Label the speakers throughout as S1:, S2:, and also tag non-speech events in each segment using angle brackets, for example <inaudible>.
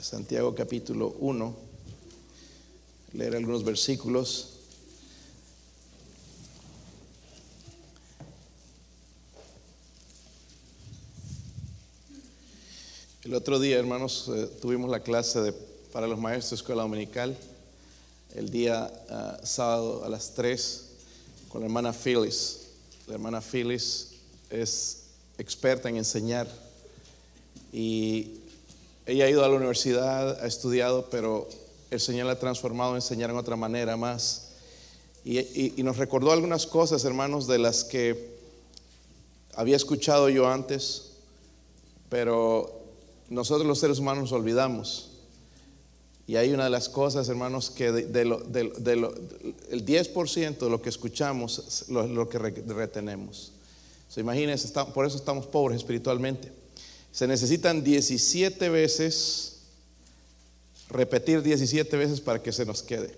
S1: Santiago capítulo 1, leer algunos versículos. El otro día, hermanos, eh, tuvimos la clase de, para los maestros de escuela dominical, el día ah, sábado a las 3, con la hermana Phyllis. La hermana Phyllis es experta en enseñar y ella ha ido a la universidad, ha estudiado, pero el Señor la ha transformado a enseñar en otra manera más. Y, y nos recordó algunas cosas, hermanos, de las que había escuchado yo antes, pero nosotros los seres humanos nos olvidamos. Y hay una de las cosas, hermanos, que de, lo, de lo, el 10% de lo que escuchamos lo, lo que retenemos. So, imagínense, está, por eso estamos pobres espiritualmente. Se necesitan 17 veces, repetir 17 veces para que se nos quede.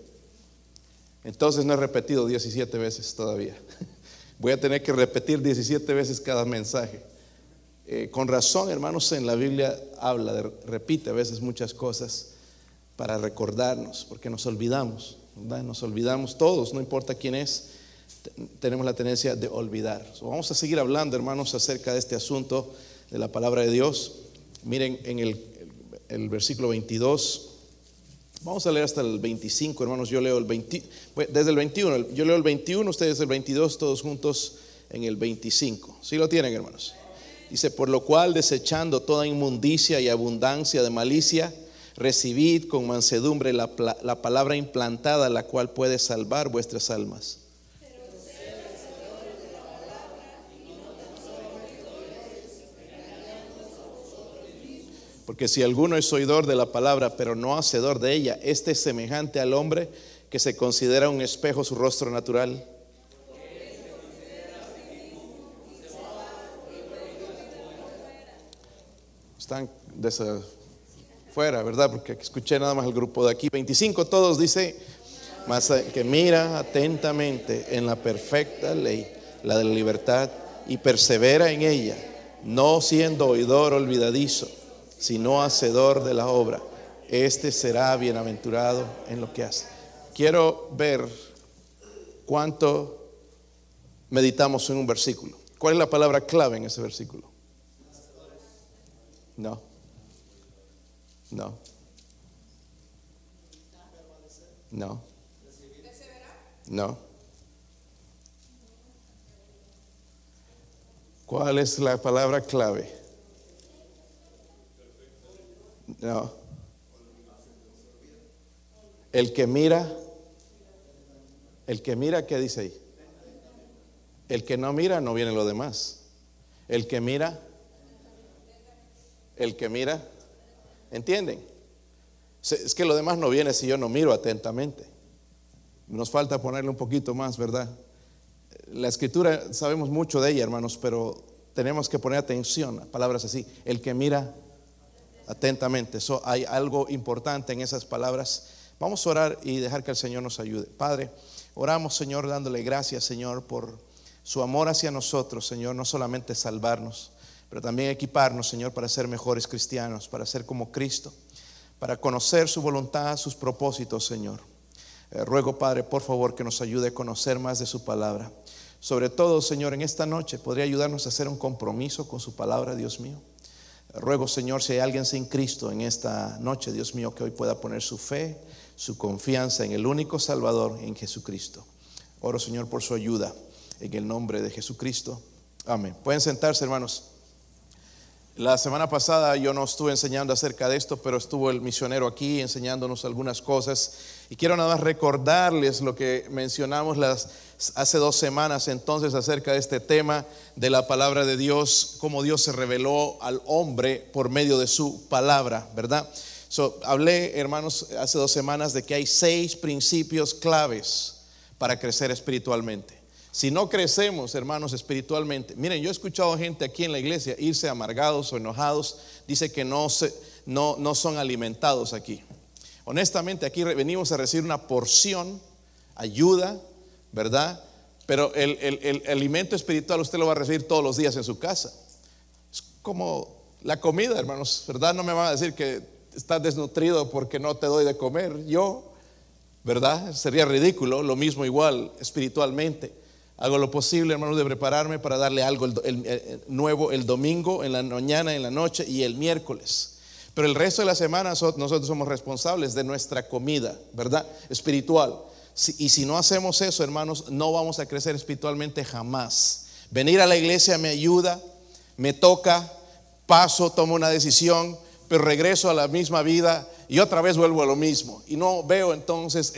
S1: Entonces no he repetido 17 veces todavía. <laughs> Voy a tener que repetir 17 veces cada mensaje. Eh, con razón, hermanos, en la Biblia habla, de, repite a veces muchas cosas para recordarnos, porque nos olvidamos, ¿verdad? Nos olvidamos todos, no importa quién es, tenemos la tendencia de olvidar. vamos a seguir hablando, hermanos, acerca de este asunto de la palabra de Dios. Miren en el, versículo 22. Vamos a leer hasta el 25, hermanos. Yo leo el 20, desde el 21. Yo leo el 21, ustedes el 22, todos juntos en el 25. ¿Sí lo tienen, hermanos? Dice, por lo cual desechando toda inmundicia y abundancia de malicia, recibid con mansedumbre la, la palabra implantada, la cual puede salvar vuestras almas. Porque si alguno es oidor de la palabra, pero no hacedor de ella, este es semejante al hombre que se considera un espejo su rostro natural están desde fuera, ¿verdad? Porque escuché nada más el grupo de aquí. 25 todos dice, más que mira atentamente en la perfecta ley, la de la libertad, y persevera en ella, no siendo oidor olvidadizo, sino hacedor de la obra. Este será bienaventurado en lo que hace. Quiero ver cuánto meditamos en un versículo. ¿Cuál es la palabra clave en ese versículo? No. No. No. No. ¿Cuál es la palabra clave? No. El que mira, el que mira, ¿qué dice ahí? El que no mira, no viene lo demás. El que mira, el que mira, ¿entienden? Es que lo demás no viene si yo no miro atentamente. Nos falta ponerle un poquito más, ¿verdad? La escritura sabemos mucho de ella, hermanos, pero tenemos que poner atención a palabras así. El que mira atentamente. Hay algo importante en esas palabras. Vamos a orar y dejar que el Señor nos ayude. Padre, oramos, Señor, dándole gracias, Señor, por su amor hacia nosotros, Señor, no solamente salvarnos, pero también equiparnos, Señor, para ser mejores cristianos, para ser como Cristo, para conocer su voluntad, sus propósitos, Señor. Eh, ruego, Padre, por favor, que nos ayude a conocer más de su palabra. Sobre todo, Señor, en esta noche podría ayudarnos a hacer un compromiso con su palabra, Dios mío. Ruego, Señor, si hay alguien sin Cristo en esta noche, Dios mío, que hoy pueda poner su fe, su confianza en el único Salvador, en Jesucristo. Oro, Señor, por su ayuda en el nombre de Jesucristo. Amén. Pueden sentarse, hermanos. La semana pasada yo no estuve enseñando acerca de esto, pero estuvo el misionero aquí enseñándonos algunas cosas. Y quiero nada más recordarles lo que mencionamos hace dos semanas entonces acerca de este tema de la palabra de Dios, cómo Dios se reveló al hombre por medio de su palabra, ¿verdad? So, hablé, hermanos, hace dos semanas de que hay seis principios claves para crecer espiritualmente. Si no crecemos, hermanos, espiritualmente, miren, yo he escuchado gente aquí en la iglesia irse amargados o enojados, dice que no, son alimentados aquí. Honestamente, aquí venimos a recibir una porción, ayuda, ¿verdad? Pero el, el, alimento espiritual usted lo va a recibir todos los días en su casa. Es como la comida, hermanos, ¿verdad? No me van a decir que estás desnutrido porque no te doy de comer. Yo, ¿verdad? Sería ridículo, lo mismo igual espiritualmente. Hago lo posible, hermanos, de prepararme para darle algo nuevo el domingo, en la mañana, en la noche y el miércoles. Pero el resto de la semana nosotros somos responsables de nuestra comida, ¿verdad? Espiritual. Y si no hacemos eso, hermanos, no vamos a crecer espiritualmente jamás. Venir a la iglesia me ayuda, me toca, paso, tomo una decisión, pero regreso a la misma vida y otra vez vuelvo a lo mismo. Y no veo entonces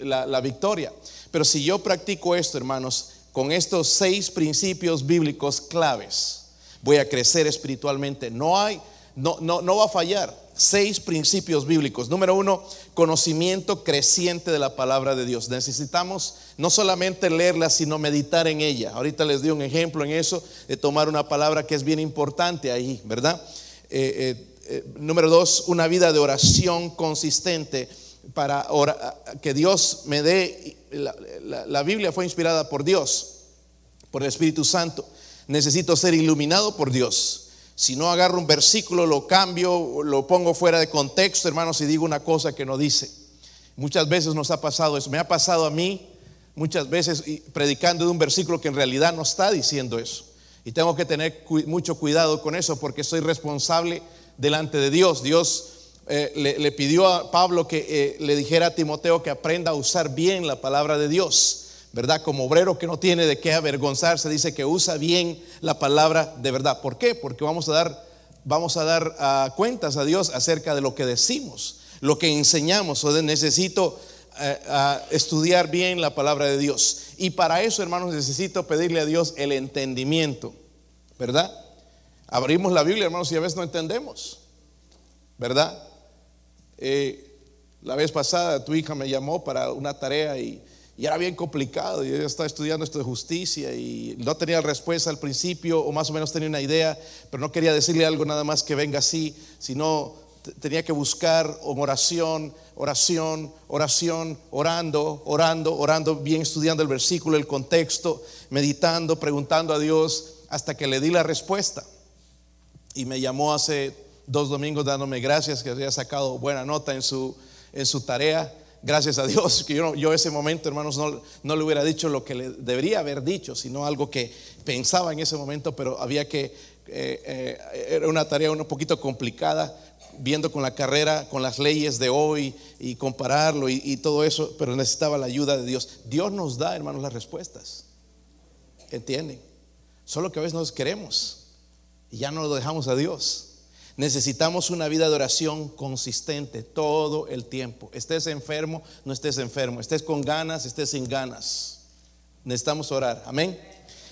S1: la, victoria. Pero si yo practico esto, hermanos, con estos seis principios bíblicos claves, voy a crecer espiritualmente. No hay, no, no, no va a fallar. Seis principios bíblicos. Número uno, conocimiento creciente de la palabra de Dios. Necesitamos no solamente leerla, sino meditar en ella. Ahorita les di un ejemplo en eso, de tomar una palabra que es bien importante ahí, ¿verdad? Eh, eh, eh, número dos, una vida de oración consistente para que Dios me dé, la, Biblia fue inspirada por Dios, por el Espíritu Santo. Necesito ser iluminado por Dios. Si no agarro un versículo, lo cambio, lo pongo fuera de contexto, hermanos, y digo una cosa que no dice. Muchas veces nos ha pasado eso. Me ha pasado a mí muchas veces predicando de un versículo que en realidad no está diciendo eso. Y tengo que tener mucho cuidado con eso porque soy responsable delante de Dios. Dios eh, le, pidió a Pablo que eh, le dijera a Timoteo que aprenda a usar bien la palabra de Dios, ¿verdad? Como obrero que no tiene de qué avergonzarse, dice que usa bien la palabra de verdad. ¿Por qué? Porque vamos a dar, vamos a dar ah, cuentas a Dios acerca de lo que decimos, lo que enseñamos. O necesito eh, estudiar bien la palabra de Dios. Y para eso, hermanos, necesito pedirle a Dios el entendimiento, ¿verdad? Abrimos la Biblia, hermanos, y a veces no entendemos, ¿verdad? Eh, la vez pasada tu hija me llamó para una tarea y, era bien complicado. Yo estaba estudiando esto de justicia y no tenía respuesta al principio, o más o menos tenía una idea, pero no quería decirle algo nada más que venga así, sino tenía que buscar oración, oración, oración, orando, orando, orando, bien estudiando el versículo, el contexto, meditando, preguntando a Dios, hasta que le di la respuesta. Y me llamó hace dos domingos dándome gracias que había sacado buena nota en su, en su tarea. Gracias a Dios que yo, yo ese momento, hermanos, no, no, le hubiera dicho lo que le debería haber dicho, sino algo que pensaba en ese momento, pero había que, eh, eh, era una tarea un poquito complicada, viendo con la carrera, con las leyes de hoy y compararlo y, y todo eso, pero necesitaba la ayuda de Dios. Dios nos da, hermanos, las respuestas. ¿Entienden? Solo que a veces nos queremos y ya no lo dejamos a Dios. Necesitamos una vida de oración consistente todo el tiempo. Estés enfermo, no estés enfermo. Estés con ganas, estés sin ganas. Necesitamos orar. Amén.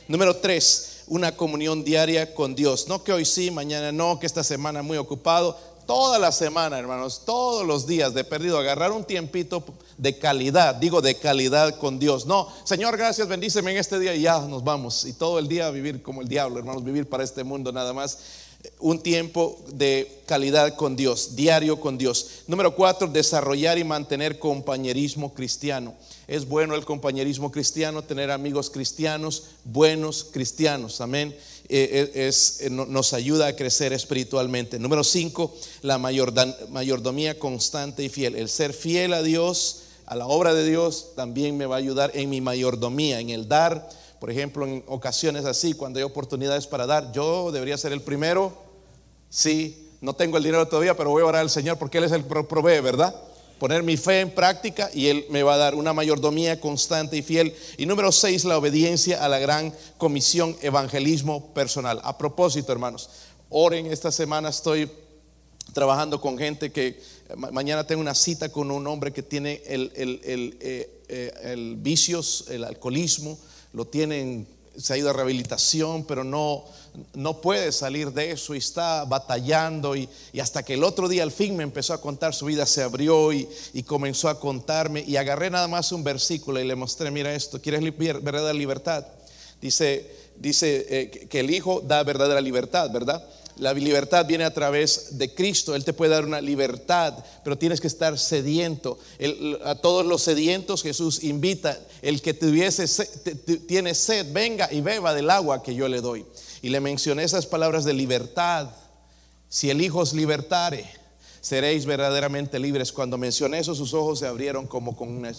S1: Número tres, una comunión diaria con Dios. No que hoy sí, mañana no, que esta semana muy ocupado. Toda la semana, hermanos, todos los días de perdido, agarrar un tiempito de calidad, digo de calidad con Dios. No, Señor, gracias, bendíceme en este día y ya nos vamos. Y todo el día vivir como el diablo, hermanos, vivir para este mundo nada más un tiempo de calidad con Dios, diario con Dios. Número cuatro, desarrollar y mantener compañerismo cristiano. Es bueno el compañerismo cristiano, tener amigos cristianos, buenos cristianos, amén. Eh, eh, es, eh, nos ayuda a crecer espiritualmente. Número cinco, la mayordomía constante y fiel. El ser fiel a Dios, a la obra de Dios, también me va a ayudar en mi mayordomía, en el dar por ejemplo, en ocasiones así, cuando hay oportunidades para dar, yo debería ser el primero. Sí, no tengo el dinero todavía, pero voy a orar al Señor porque Él es el que provee, ¿verdad? Poner mi fe en práctica y Él me va a dar una mayordomía constante y fiel. Y número seis, la obediencia a la gran comisión evangelismo personal. A propósito, hermanos, oren esta semana, estoy trabajando con gente que mañana tengo una cita con un hombre que tiene el, el, el, eh, eh, el vicios, el alcoholismo lo tienen, se ha ido a rehabilitación, pero no, no puede salir de eso y está batallando y, hasta que el otro día al fin me empezó a contar su vida, se abrió y, comenzó a contarme y agarré nada más un versículo y le mostré, mira esto, ¿quieres verdadera libertad? Dice, dice eh, que el Hijo da verdadera libertad, ¿verdad? La libertad viene a través de Cristo. Él te puede dar una libertad, pero tienes que estar sediento. a todos los sedientos Jesús invita, el que tuviese tiene sed, venga y beba del agua que yo le doy. Y le mencioné esas palabras de libertad. Si el Hijo os libertare, seréis verdaderamente libres. Cuando mencioné eso, sus ojos se abrieron como con una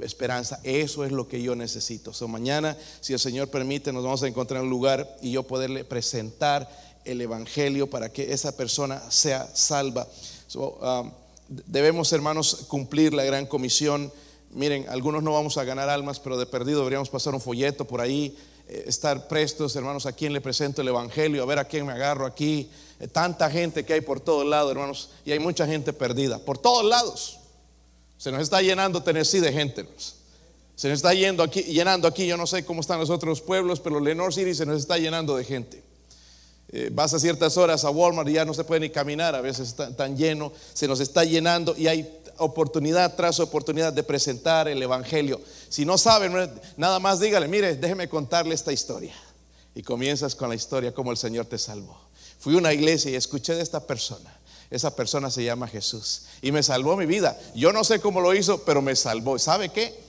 S1: esperanza. Eso es lo que yo necesito. So, mañana, si el Señor permite, nos vamos a encontrar en un lugar y yo poderle presentar el Evangelio para que esa persona sea salva. Um, debemos, hermanos, cumplir la gran comisión. Miren, algunos no vamos a ganar almas, pero de perdido deberíamos pasar un folleto por ahí, eh, estar prestos, hermanos, a quien le presento el Evangelio, a ver a quién me agarro aquí. Eh, tanta gente que hay por todos lados, hermanos, y hay mucha gente perdida, por todos lados. Se nos está llenando Tennessee de gente. Se nos está yendo aquí, llenando aquí, yo no sé cómo están los otros pueblos, pero Lenore City se nos está llenando de gente. Eh, vas a ciertas horas a Walmart y ya no se puede ni caminar, a veces está tan lleno, se nos está llenando y hay oportunidad tras oportunidad de presentar el Evangelio. Si no saben, nada más dígale, mire, déjeme contarle esta historia. Y comienzas con la historia como el Señor te salvó. Fui a una iglesia y escuché de esta persona. Esa persona se llama Jesús y me salvó mi vida. Yo no sé cómo lo hizo, pero me salvó. ¿Sabe qué?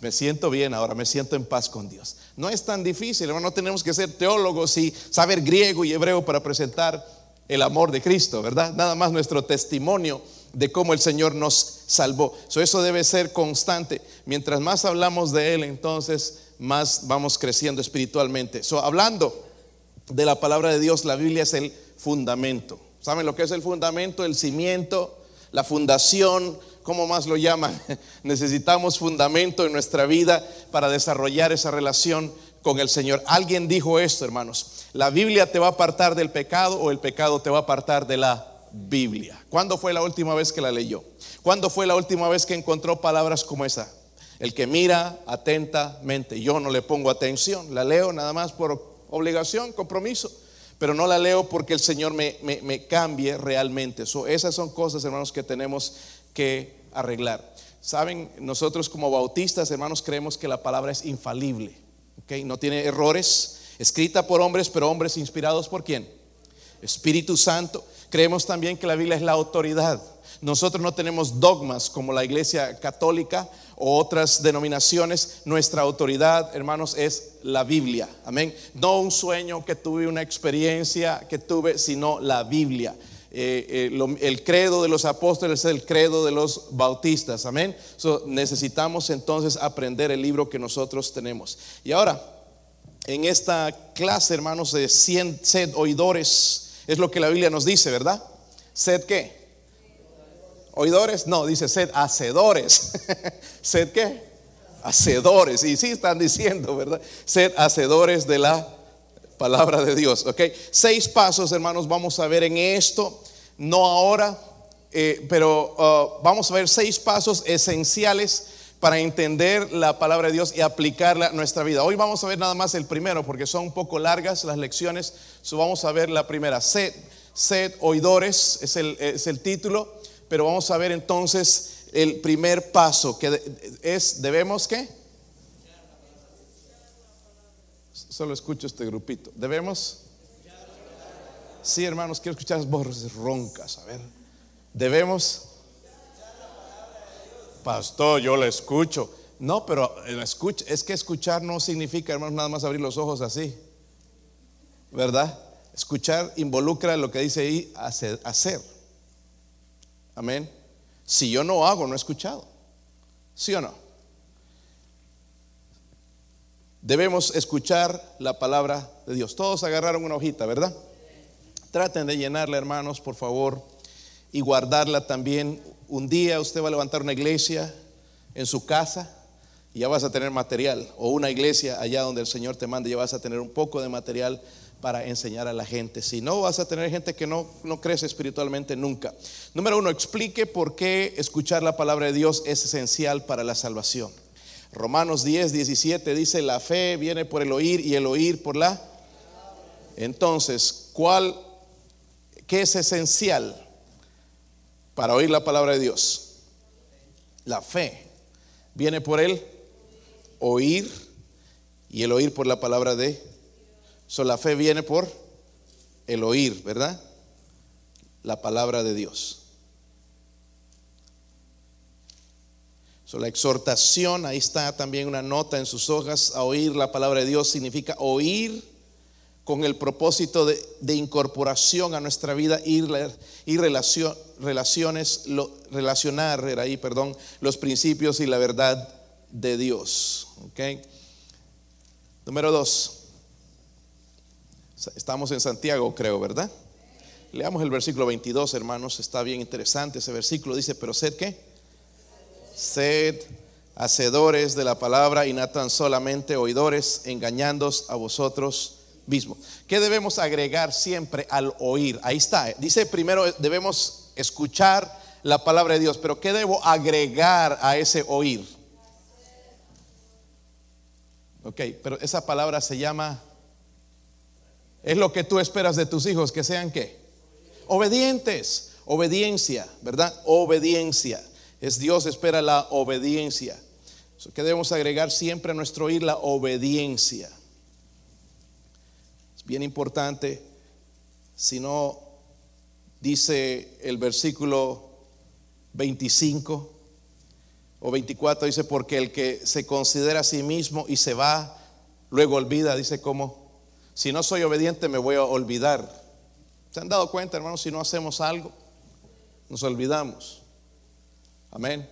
S1: Me siento bien ahora, me siento en paz con Dios. No es tan difícil, hermano, no tenemos que ser teólogos y saber griego y hebreo para presentar el amor de Cristo, ¿verdad? Nada más nuestro testimonio de cómo el Señor nos salvó. eso debe ser constante. Mientras más hablamos de Él, entonces más vamos creciendo espiritualmente. So, hablando de la palabra de Dios, la Biblia es el fundamento. ¿Saben lo que es el fundamento? El cimiento, la fundación, ¿cómo más lo llaman? <laughs> Necesitamos fundamento en nuestra vida para desarrollar esa relación con el Señor. Alguien dijo esto, hermanos. La Biblia te va a apartar del pecado o el pecado te va a apartar de la Biblia. ¿Cuándo fue la última vez que la leyó? ¿Cuándo fue la última vez que encontró palabras como esa? El que mira atentamente. Yo no le pongo atención, la leo nada más por obligación, compromiso, pero no la leo porque el Señor me, me, cambie realmente. esas son cosas, hermanos, que tenemos que arreglar. Saben, nosotros como bautistas, hermanos, creemos que la palabra es infalible, ¿okay? no tiene errores, escrita por hombres, pero hombres inspirados por quién? Espíritu Santo. Creemos también que la Biblia es la autoridad. Nosotros no tenemos dogmas como la iglesia católica o otras denominaciones. Nuestra autoridad, hermanos, es la Biblia. Amén. No un sueño que tuve, una experiencia que tuve, sino la Biblia. Eh, eh, el credo de los apóstoles es el credo de los bautistas. Amén. necesitamos entonces aprender el libro que nosotros tenemos. Y ahora, en esta clase, hermanos, de 100 sed oidores es lo que la Biblia nos dice, ¿verdad? ¿Sed qué? ¿Oidores? No, dice sed hacedores. <laughs> ¿Sed qué? Hacedores. Y sí están diciendo, ¿verdad? Sed hacedores de la palabra de Dios. ¿Ok? Seis pasos, hermanos, vamos a ver en esto. No ahora, eh, pero uh, vamos a ver seis pasos esenciales para entender la palabra de Dios y aplicarla a nuestra vida. Hoy vamos a ver nada más el primero porque son un poco largas las lecciones. So vamos a ver la primera. Sed, sed oidores es el, es el título, pero vamos a ver entonces el primer paso que es, debemos qué? Solo escucho este grupito. Debemos. Sí, hermanos, quiero escuchar las voces roncas. A ver. Debemos pastor, yo le escucho. No, pero es que escuchar no significa, hermanos, nada más abrir los ojos así. ¿Verdad? Escuchar involucra lo que dice ahí, hacer. hacer. Amén. Si yo no hago, no he escuchado. ¿Sí o no? Debemos escuchar la palabra de Dios. Todos agarraron una hojita, ¿verdad? Traten de llenarla, hermanos, por favor, y guardarla también un día usted va a levantar una iglesia en su casa y ya vas a tener material, o una iglesia allá donde el Señor te mande, ya vas a tener un poco de material para enseñar a la gente. Si no, vas a tener gente que no, no crece espiritualmente nunca. Número uno, explique por qué escuchar la palabra de Dios es esencial para la salvación. Romanos 10, 17 dice, la fe viene por el oír y el oír por la... Entonces, ¿cuál, qué es esencial? para oír la palabra de Dios. La fe viene por el oír y el oír por la palabra de. So, la fe viene por el oír, ¿verdad? La palabra de Dios. So, la exhortación, ahí está también una nota en sus hojas, a oír la palabra de Dios significa oír con el propósito de, incorporación a nuestra vida y, y relaciones, relacionar ahí, perdón, los principios y la verdad de Dios. ¿okay? Número dos. Estamos en Santiago, creo, ¿verdad? Leamos el versículo 22, hermanos. Está bien interesante ese versículo. Dice, pero sed qué? Sed hacedores de la palabra y no tan solamente oidores, engañándos a vosotros mismos. ¿Qué debemos agregar siempre al oír? Ahí está. Dice primero debemos escuchar la palabra de Dios, pero ¿qué debo agregar a ese oír? Ok, pero esa palabra se llama, es lo que tú esperas de tus hijos, que sean qué? Obedientes, obediencia, ¿verdad? Obediencia. Es Dios espera la obediencia. ¿Qué debemos agregar siempre a nuestro oír? La obediencia. Es bien importante. Si no, dice el versículo 25 o 24, dice, porque el que se considera a sí mismo y se va, luego olvida, dice como, si no soy obediente me voy a olvidar. ¿Se han dado cuenta, hermanos, si no hacemos algo, nos olvidamos? Amén.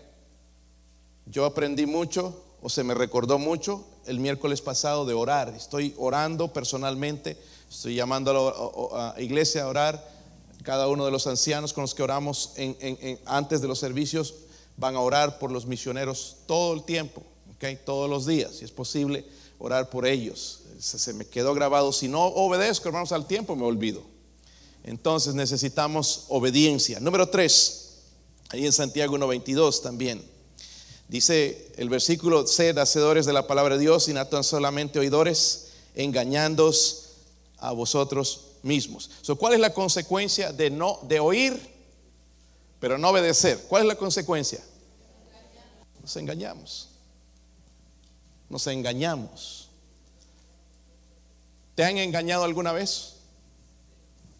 S1: Yo aprendí mucho o se me recordó mucho el miércoles pasado de orar. Estoy orando personalmente, estoy llamando a la iglesia a orar. Cada uno de los ancianos con los que oramos antes de los servicios van a orar por los misioneros todo el tiempo, todos los días, si es posible orar por ellos. Se, se me quedó grabado. Si no obedezco, hermanos, al tiempo me olvido. Entonces necesitamos obediencia. Número tres, ahí en Santiago 1.22 también. Dice el versículo, sed hacedores de la palabra de Dios y no tan solamente oidores, engañándos a vosotros mismos. ¿Cuál es la consecuencia de no de oír, pero no obedecer? ¿Cuál es la consecuencia? Nos engañamos. Nos engañamos. ¿Te han engañado alguna vez?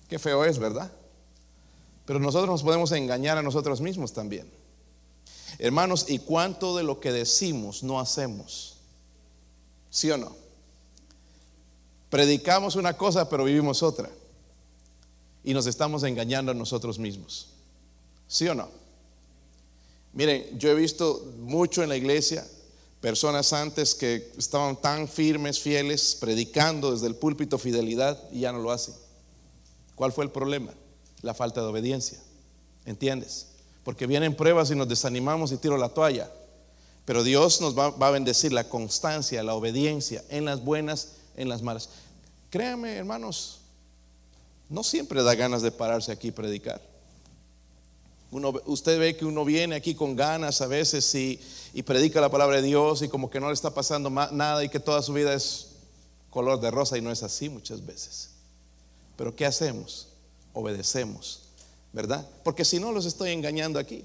S1: Qué feo es, ¿verdad? Pero nosotros nos podemos engañar a nosotros mismos también. Hermanos, ¿y cuánto de lo que decimos no hacemos? ¿Sí o no? Predicamos una cosa, pero vivimos otra. Y nos estamos engañando a nosotros mismos. ¿Sí o no? Miren, yo he visto mucho en la iglesia personas antes que estaban tan firmes, fieles, predicando desde el púlpito fidelidad y ya no lo hacen. ¿Cuál fue el problema? La falta de obediencia. ¿Entiendes? porque vienen pruebas y nos desanimamos y tiro la toalla. Pero Dios nos va, a bendecir la constancia, la obediencia en las buenas, en las malas. Créame, hermanos, no siempre da ganas de pararse aquí y predicar. Uno, usted ve que uno viene aquí con ganas a veces y, y, predica la palabra de Dios y como que no le está pasando nada y que toda su vida es color de rosa y no es así muchas veces. Pero ¿qué hacemos? Obedecemos ¿verdad? Porque si no los estoy engañando aquí,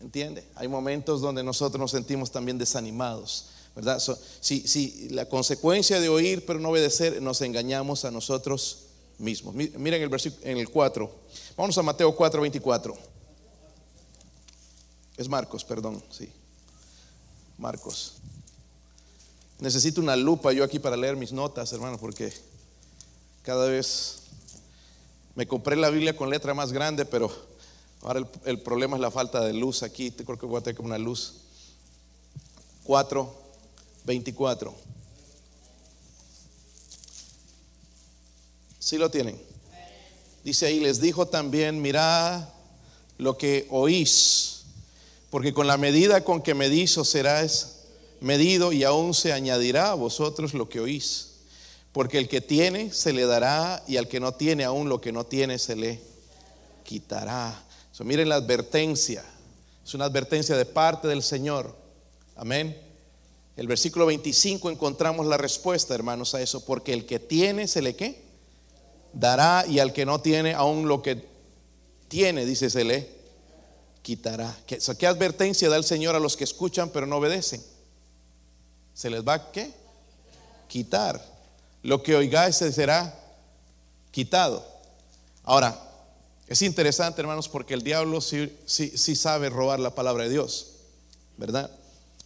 S1: ¿entiende? Hay momentos donde nosotros nos sentimos también desanimados, ¿verdad? si, la consecuencia de oír pero no obedecer, nos engañamos a nosotros mismos. Miren el versículo en el 4. Vamos a Mateo 4, 24. Es Marcos, perdón, sí. Marcos. Necesito una lupa yo aquí para leer mis notas, hermano, porque cada vez me compré la Biblia con letra más grande, pero ahora el, problema es la falta de luz aquí. Creo que voy a tener una luz. 4, 24. ¿Sí lo tienen? Dice ahí, les dijo también, mirad lo que oís, porque con la medida con que medís os serás medido y aún se añadirá a vosotros lo que oís. Porque el que tiene se le dará y al que no tiene aún lo que no tiene se le quitará. miren la advertencia. Es una advertencia de parte del Señor. Amén. El versículo 25 encontramos la respuesta, hermanos, a eso. Porque el que tiene se le qué? Dará y al que no tiene aún lo que tiene, dice, se le quitará. ¿Qué, ¿Qué advertencia da el Señor a los que escuchan pero no obedecen? ¿Se les va a qué? Quitar lo que oigáis será quitado. Ahora, es interesante, hermanos, porque el diablo sí, sí, sabe robar la palabra de Dios, ¿verdad?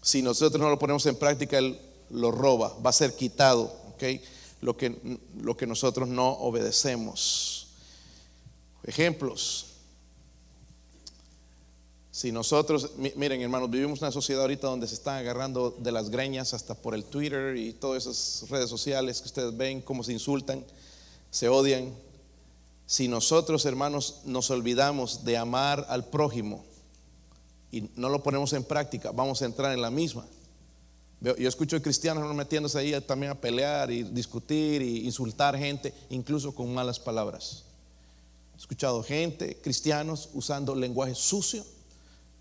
S1: Si nosotros no lo ponemos en práctica, él lo roba, va a ser quitado, ¿ok? lo que, lo que nosotros no obedecemos. Ejemplos. Si nosotros, miren hermanos, vivimos una sociedad ahorita donde se están agarrando de las greñas hasta por el Twitter y todas esas redes sociales que ustedes ven, cómo se insultan, se odian. Si nosotros, hermanos, nos olvidamos de amar al prójimo y no lo ponemos en práctica, vamos a entrar en la misma. Yo escucho cristianos metiéndose ahí también a pelear y discutir y insultar gente, incluso con malas palabras. He escuchado gente, cristianos, usando lenguaje sucio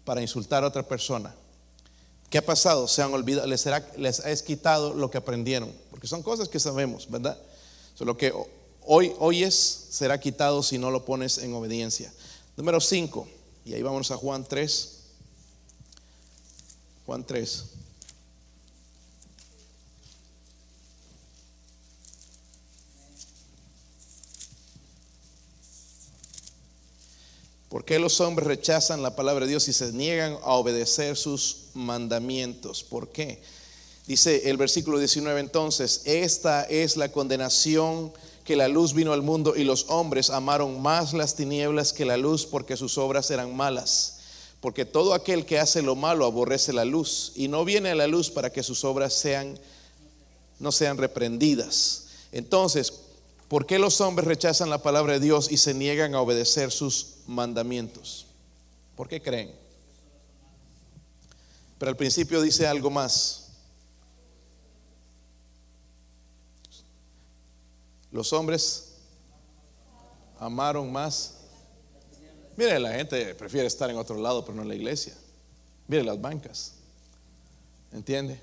S1: para insultar a otra persona. ¿Qué ha pasado? Se han olvidado, les, será, les es quitado lo que aprendieron, porque son cosas que sabemos, ¿verdad? lo que hoy, hoy es, será quitado si no lo pones en obediencia. Número 5, y ahí vamos a Juan 3. Juan 3. ¿Por qué los hombres rechazan la palabra de Dios y se niegan a obedecer sus mandamientos? ¿Por qué? Dice el versículo 19 entonces, esta es la condenación que la luz vino al mundo y los hombres amaron más las tinieblas que la luz porque sus obras eran malas. Porque todo aquel que hace lo malo aborrece la luz y no viene a la luz para que sus obras sean no sean reprendidas. Entonces, ¿por qué los hombres rechazan la palabra de Dios y se niegan a obedecer sus mandamientos. ¿Por qué creen? Pero al principio dice algo más. Los hombres amaron más. Mire, la gente prefiere estar en otro lado, pero no en la iglesia. Mire las bancas. ¿Entiende?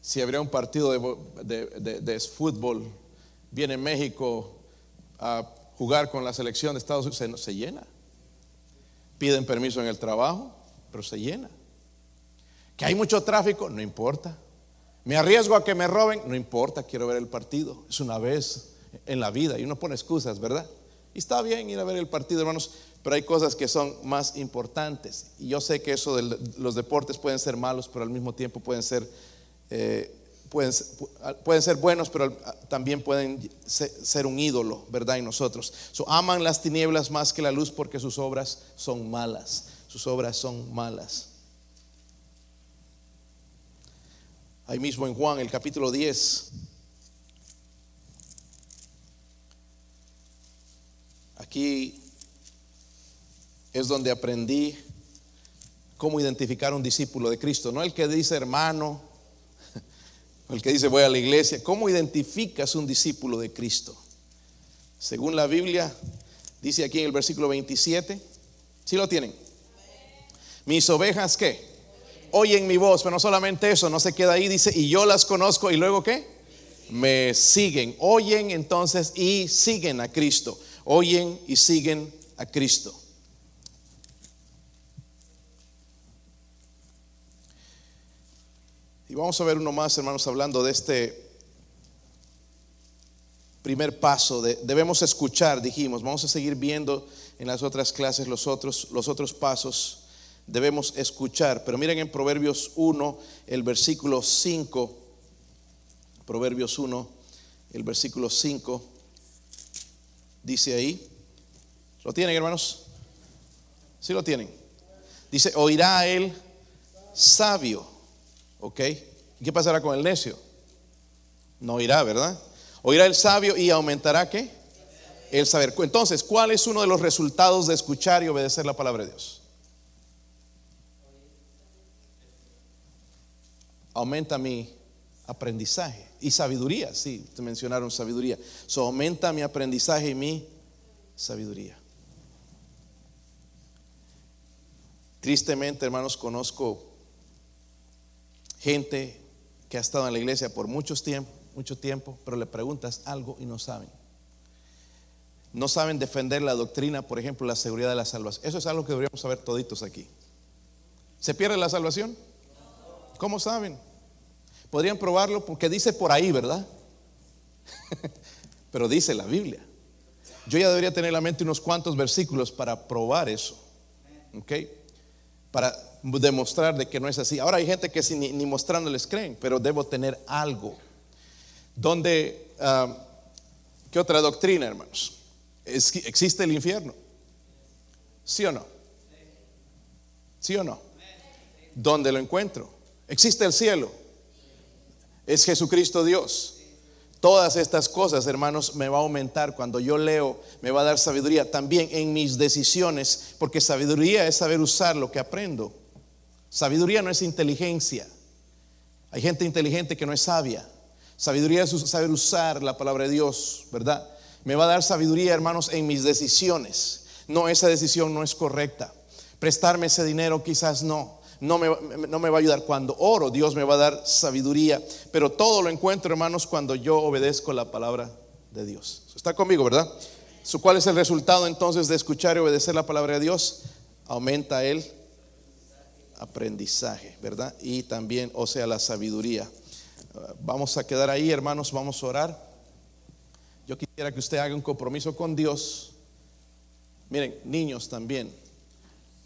S1: Si habría un partido de, fútbol, viene México a jugar con la selección de Estados Unidos, se llena piden permiso en el trabajo, pero se llena. Que hay mucho tráfico, no importa. Me arriesgo a que me roben, no importa, quiero ver el partido. Es una vez en la vida y uno pone excusas, ¿verdad? Y está bien ir a ver el partido, hermanos, pero hay cosas que son más importantes. Y yo sé que eso de los deportes pueden ser malos, pero al mismo tiempo pueden ser eh, pueden, ser buenos, pero también pueden ser un ídolo, ¿verdad? En nosotros. aman las tinieblas más que la luz porque sus obras son malas. Sus obras son malas. Ahí mismo en Juan, el capítulo 10. Aquí es donde aprendí cómo identificar un discípulo de Cristo. No el que dice hermano, el que dice voy a la iglesia. ¿Cómo identificas un discípulo de Cristo? Según la Biblia, dice aquí en el versículo 27, ¿sí lo tienen? Mis ovejas, ¿qué? Oyen mi voz, pero no solamente eso, no se queda ahí, dice, y yo las conozco, y luego ¿qué? Me siguen, oyen entonces y siguen a Cristo, oyen y siguen a Cristo. Y vamos a ver uno más, hermanos, hablando de este primer paso. De, debemos escuchar, dijimos. Vamos a seguir viendo en las otras clases los otros, los otros pasos. Debemos escuchar. Pero miren en Proverbios 1, el versículo 5. Proverbios 1, el versículo 5. Dice ahí. ¿Lo tienen, hermanos? ¿Sí lo tienen? Dice, oirá él sabio ¿Ok? qué pasará con el necio? No irá, ¿verdad? Oirá el sabio y aumentará qué? El saber. Entonces, ¿cuál es uno de los resultados de escuchar y obedecer la palabra de Dios? Aumenta mi aprendizaje y sabiduría. Sí, te mencionaron sabiduría. So, aumenta mi aprendizaje y mi sabiduría. Tristemente, hermanos, conozco gente que ha estado en la iglesia por muchos tiempo, mucho tiempo, pero le preguntas algo y no saben. No saben defender la doctrina, por ejemplo, la seguridad de la salvación. Eso es algo que deberíamos saber toditos aquí. ¿Se pierde la salvación? ¿Cómo saben? Podrían probarlo porque dice por ahí, ¿verdad? <laughs> pero dice la Biblia. Yo ya debería tener en la mente unos cuantos versículos para probar eso. ¿Ok? Para demostrar de que no es así. Ahora hay gente que ni, ni mostrándoles creen, pero debo tener algo. Donde, ah, ¿qué otra doctrina, hermanos? ¿Existe el infierno? ¿Sí o no? ¿Sí o no? ¿Dónde lo encuentro? ¿Existe el cielo? ¿Es Jesucristo Dios? Todas estas cosas, hermanos, me va a aumentar cuando yo leo, me va a dar sabiduría también en mis decisiones, porque sabiduría es saber usar lo que aprendo. Sabiduría no es inteligencia. Hay gente inteligente que no es sabia. Sabiduría es saber usar la palabra de Dios, ¿verdad? Me va a dar sabiduría, hermanos, en mis decisiones. No, esa decisión no es correcta. Prestarme ese dinero quizás no. No me, no me va a ayudar. Cuando oro, Dios me va a dar sabiduría. Pero todo lo encuentro, hermanos, cuando yo obedezco la palabra de Dios. Está conmigo, ¿verdad? ¿Cuál es el resultado entonces de escuchar y obedecer la palabra de Dios? Aumenta el aprendizaje, ¿verdad? Y también, o sea, la sabiduría. Uh, Vamos a quedar ahí, hermanos, vamos a orar. Yo quisiera que usted haga un compromiso con Dios. Miren, niños también.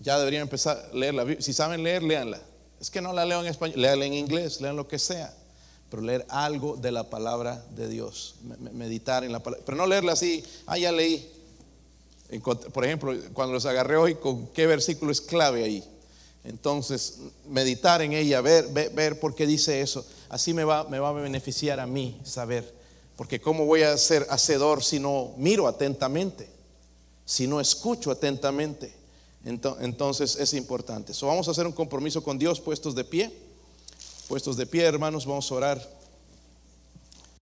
S1: Ya deberían empezar a leer la Biblia. Si saben leer, léanla. Es que no la leo en español, léanla en inglés, lean lo que sea. Pero leer algo de la palabra de Dios. Me- me- Meditar en la palabra. Pero no leerla así, ah, ya leí. Por ejemplo, cuando los agarré hoy, ¿con qué versículo es clave ahí? Entonces, meditar en ella, ver, ver, ver por qué dice eso. Así me va, me va a beneficiar a mí saber. Porque ¿cómo voy a ser hacedor si no miro atentamente? Si no escucho atentamente. Ento- Entonces es importante. So, vamos a hacer un compromiso con Dios puestos de pie. Puestos de pie, hermanos, vamos a orar.